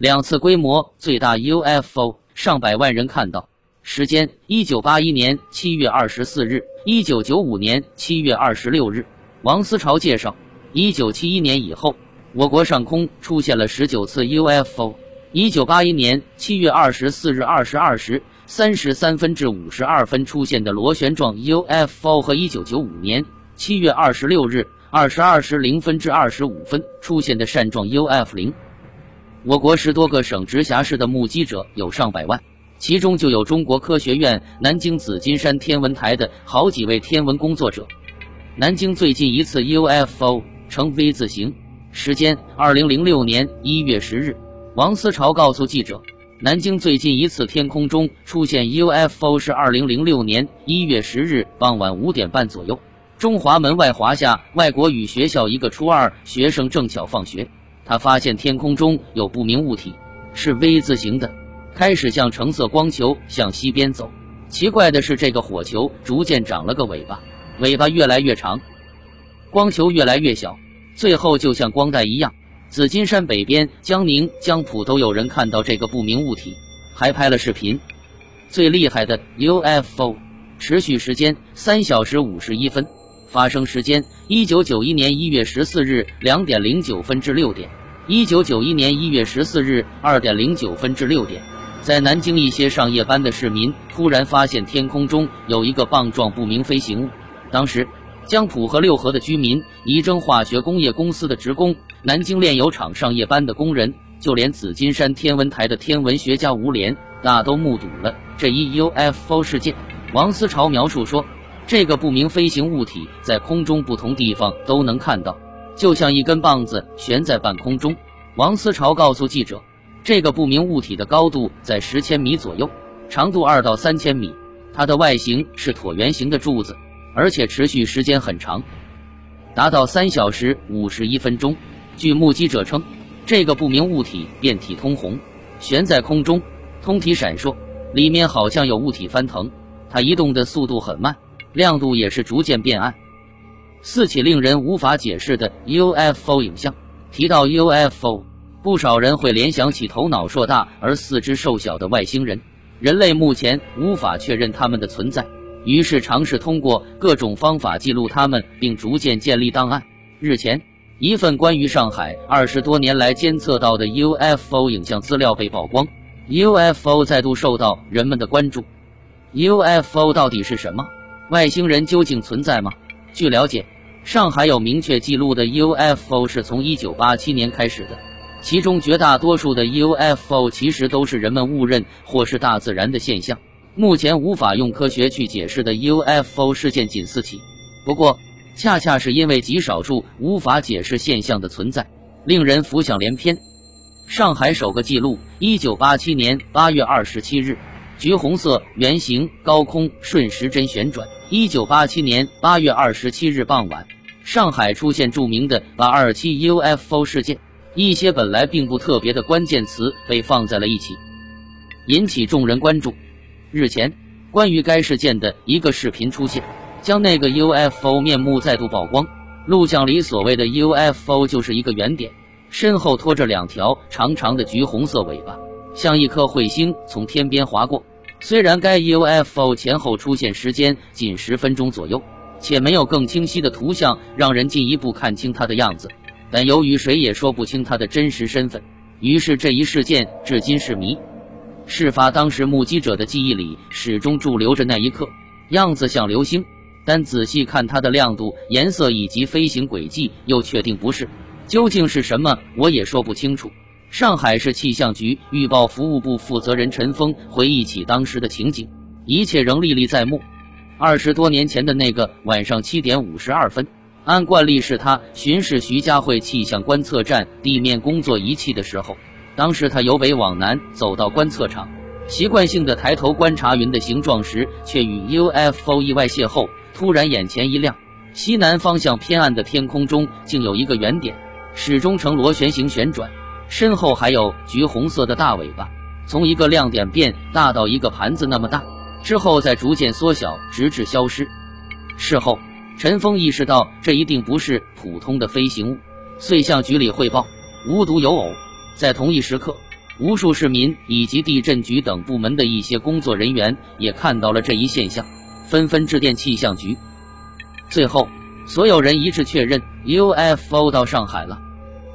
两次规模最大 UFO，上百万人看到。时间：一九八一年七月二十四日，一九九五年七月二十六日。王思潮介绍，一九七一年以后，我国上空出现了十九次 UFO。一九八一年七月二十四日二十二时三十三分至五十二分出现的螺旋状 UFO 和一九九五年七月二十六日二十二时零分至二十五分出现的扇状 UF 零，我国十多个省直辖市的目击者有上百万，其中就有中国科学院南京紫金山天文台的好几位天文工作者。南京最近一次 UFO 呈 V 字形，时间二零零六年一月十日。王思潮告诉记者，南京最近一次天空中出现 UFO 是二零零六年一月十日傍晚五点半左右，中华门外华夏外国语学校一个初二学生正巧放学，他发现天空中有不明物体，是 V 字形的，开始向橙色光球向西边走。奇怪的是，这个火球逐渐长了个尾巴。尾巴越来越长，光球越来越小，最后就像光带一样。紫金山北边江宁、江浦都有人看到这个不明物体，还拍了视频。最厉害的 UFO，持续时间三小时五十一分，发生时间一九九一年一月十四日两点零九分至六点，一九九一年一月十四日二点零九分至六点，在南京一些上夜班的市民突然发现天空中有一个棒状不明飞行物。当时，江浦和六合的居民、仪征化学工业公司的职工、南京炼油厂上夜班的工人，就连紫金山天文台的天文学家吴连，大都目睹了这一 UFO 事件。王思潮描述说，这个不明飞行物体在空中不同地方都能看到，就像一根棒子悬在半空中。王思潮告诉记者，这个不明物体的高度在十千米左右，长度二到三千米，它的外形是椭圆形的柱子。而且持续时间很长，达到三小时五十一分钟。据目击者称，这个不明物体遍体通红，悬在空中，通体闪烁，里面好像有物体翻腾。它移动的速度很慢，亮度也是逐渐变暗。四起令人无法解释的 UFO 影像。提到 UFO，不少人会联想起头脑硕大而四肢瘦小的外星人。人类目前无法确认他们的存在。于是尝试通过各种方法记录他们，并逐渐建立档案。日前，一份关于上海二十多年来监测到的 UFO 影像资料被曝光，UFO 再度受到人们的关注。UFO 到底是什么？外星人究竟存在吗？据了解，上海有明确记录的 UFO 是从1987年开始的，其中绝大多数的 UFO 其实都是人们误认或是大自然的现象。目前无法用科学去解释的 UFO 事件仅四起，不过恰恰是因为极少数无法解释现象的存在，令人浮想联翩。上海首个记录：一九八七年八月二十七日，橘红色圆形高空顺时针旋转。一九八七年八月二十七日傍晚，上海出现著名的八二七 UFO 事件。一些本来并不特别的关键词被放在了一起，引起众人关注。日前，关于该事件的一个视频出现，将那个 UFO 面目再度曝光。录像里所谓的 UFO 就是一个圆点，身后拖着两条长长的橘红色尾巴，像一颗彗星从天边划过。虽然该 UFO 前后出现时间仅十分钟左右，且没有更清晰的图像让人进一步看清它的样子，但由于谁也说不清它的真实身份，于是这一事件至今是谜。事发当时，目击者的记忆里始终驻留着那一刻，样子像流星，但仔细看它的亮度、颜色以及飞行轨迹，又确定不是。究竟是什么，我也说不清楚。上海市气象局预报服务部负责人陈峰回忆起当时的情景，一切仍历历在目。二十多年前的那个晚上七点五十二分，按惯例是他巡视徐家汇气象观测站地面工作仪器的时候。当时他由北往南走到观测场，习惯性的抬头观察云的形状时，却与 UFO 意外邂逅。突然眼前一亮，西南方向偏暗的天空中竟有一个圆点，始终呈螺旋形旋转，身后还有橘红色的大尾巴，从一个亮点变大到一个盘子那么大，之后再逐渐缩小，直至消失。事后，陈峰意识到这一定不是普通的飞行物，遂向局里汇报，无独有偶。在同一时刻，无数市民以及地震局等部门的一些工作人员也看到了这一现象，纷纷致电气象局。最后，所有人一致确认 UFO 到上海了。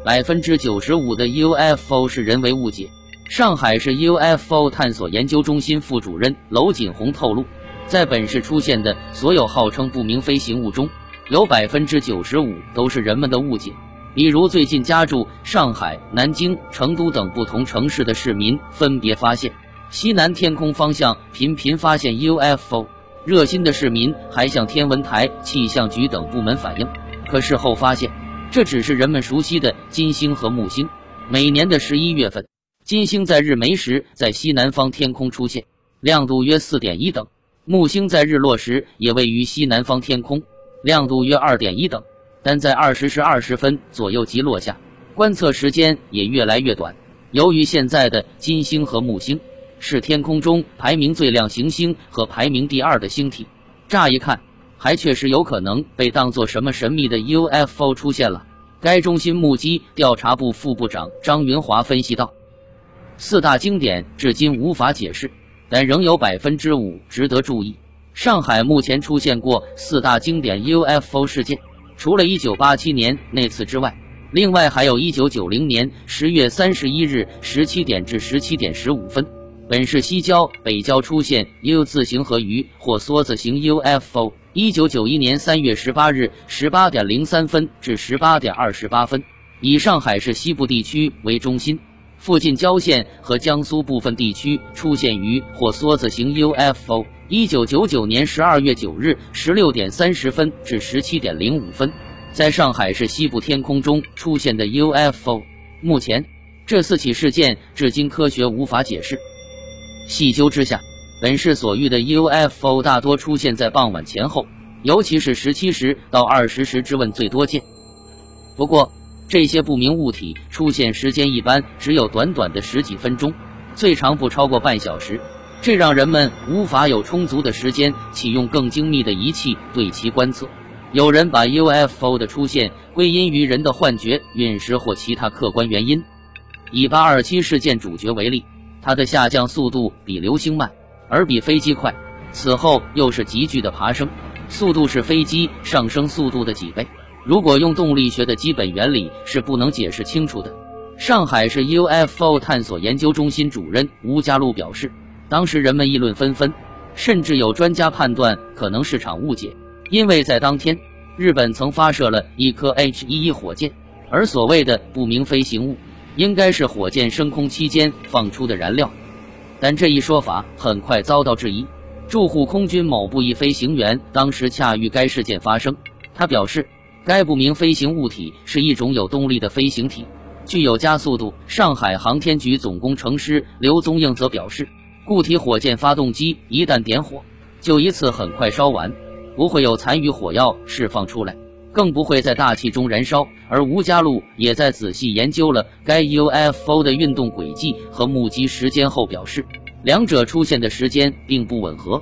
百分之九十五的 UFO 是人为误解。上海市 UFO 探索研究中心副主任娄锦红透露，在本市出现的所有号称不明飞行物中，有百分之九十五都是人们的误解。比如最近家住上海、南京、成都等不同城市的市民，分别发现西南天空方向频频发现 UFO。热心的市民还向天文台、气象局等部门反映，可事后发现，这只是人们熟悉的金星和木星。每年的十一月份。金星在日没时在西南方天空出现，亮度约四点一等；木星在日落时也位于西南方天空，亮度约二点一等，但在二十时二十分左右即落下，观测时间也越来越短。由于现在的金星和木星是天空中排名最亮行星和排名第二的星体，乍一看还确实有可能被当作什么神秘的 UFO 出现了。该中心目击调查部副部长张云华分析道。四大经典至今无法解释，但仍有百分之五值得注意。上海目前出现过四大经典 UFO 事件，除了一九八七年那次之外，另外还有一九九零年十月三十一日十七点至十七点十五分，本市西郊、北郊出现 U 字形和鱼或梭子形 UFO。一九九一年三月十八日十八点零三分至十八点二十八分，以上海市西部地区为中心。附近郊县和江苏部分地区出现鱼或梭子形 UFO。一九九九年十二月九日十六点三十分至十七点零五分，在上海市西部天空中出现的 UFO。目前，这四起事件至今科学无法解释。细究之下，本市所遇的 UFO 大多出现在傍晚前后，尤其是十七时到二十时之问最多见。不过，这些不明物体出现时间一般只有短短的十几分钟，最长不超过半小时，这让人们无法有充足的时间启用更精密的仪器对其观测。有人把 UFO 的出现归因于人的幻觉、陨石或其他客观原因。以八二七事件主角为例，它的下降速度比流星慢，而比飞机快，此后又是急剧的爬升，速度是飞机上升速度的几倍。如果用动力学的基本原理是不能解释清楚的。上海市 UFO 探索研究中心主任吴家禄表示，当时人们议论纷纷，甚至有专家判断可能是场误解，因为在当天，日本曾发射了一颗 H-11 火箭，而所谓的不明飞行物，应该是火箭升空期间放出的燃料。但这一说法很快遭到质疑。驻沪空军某部一飞行员当时恰遇该事件发生，他表示。该不明飞行物体是一种有动力的飞行体，具有加速度。上海航天局总工程师刘宗应则表示，固体火箭发动机一旦点火，就一次很快烧完，不会有残余火药释放出来，更不会在大气中燃烧。而吴家禄也在仔细研究了该 UFO 的运动轨迹和目击时间后表示，两者出现的时间并不吻合。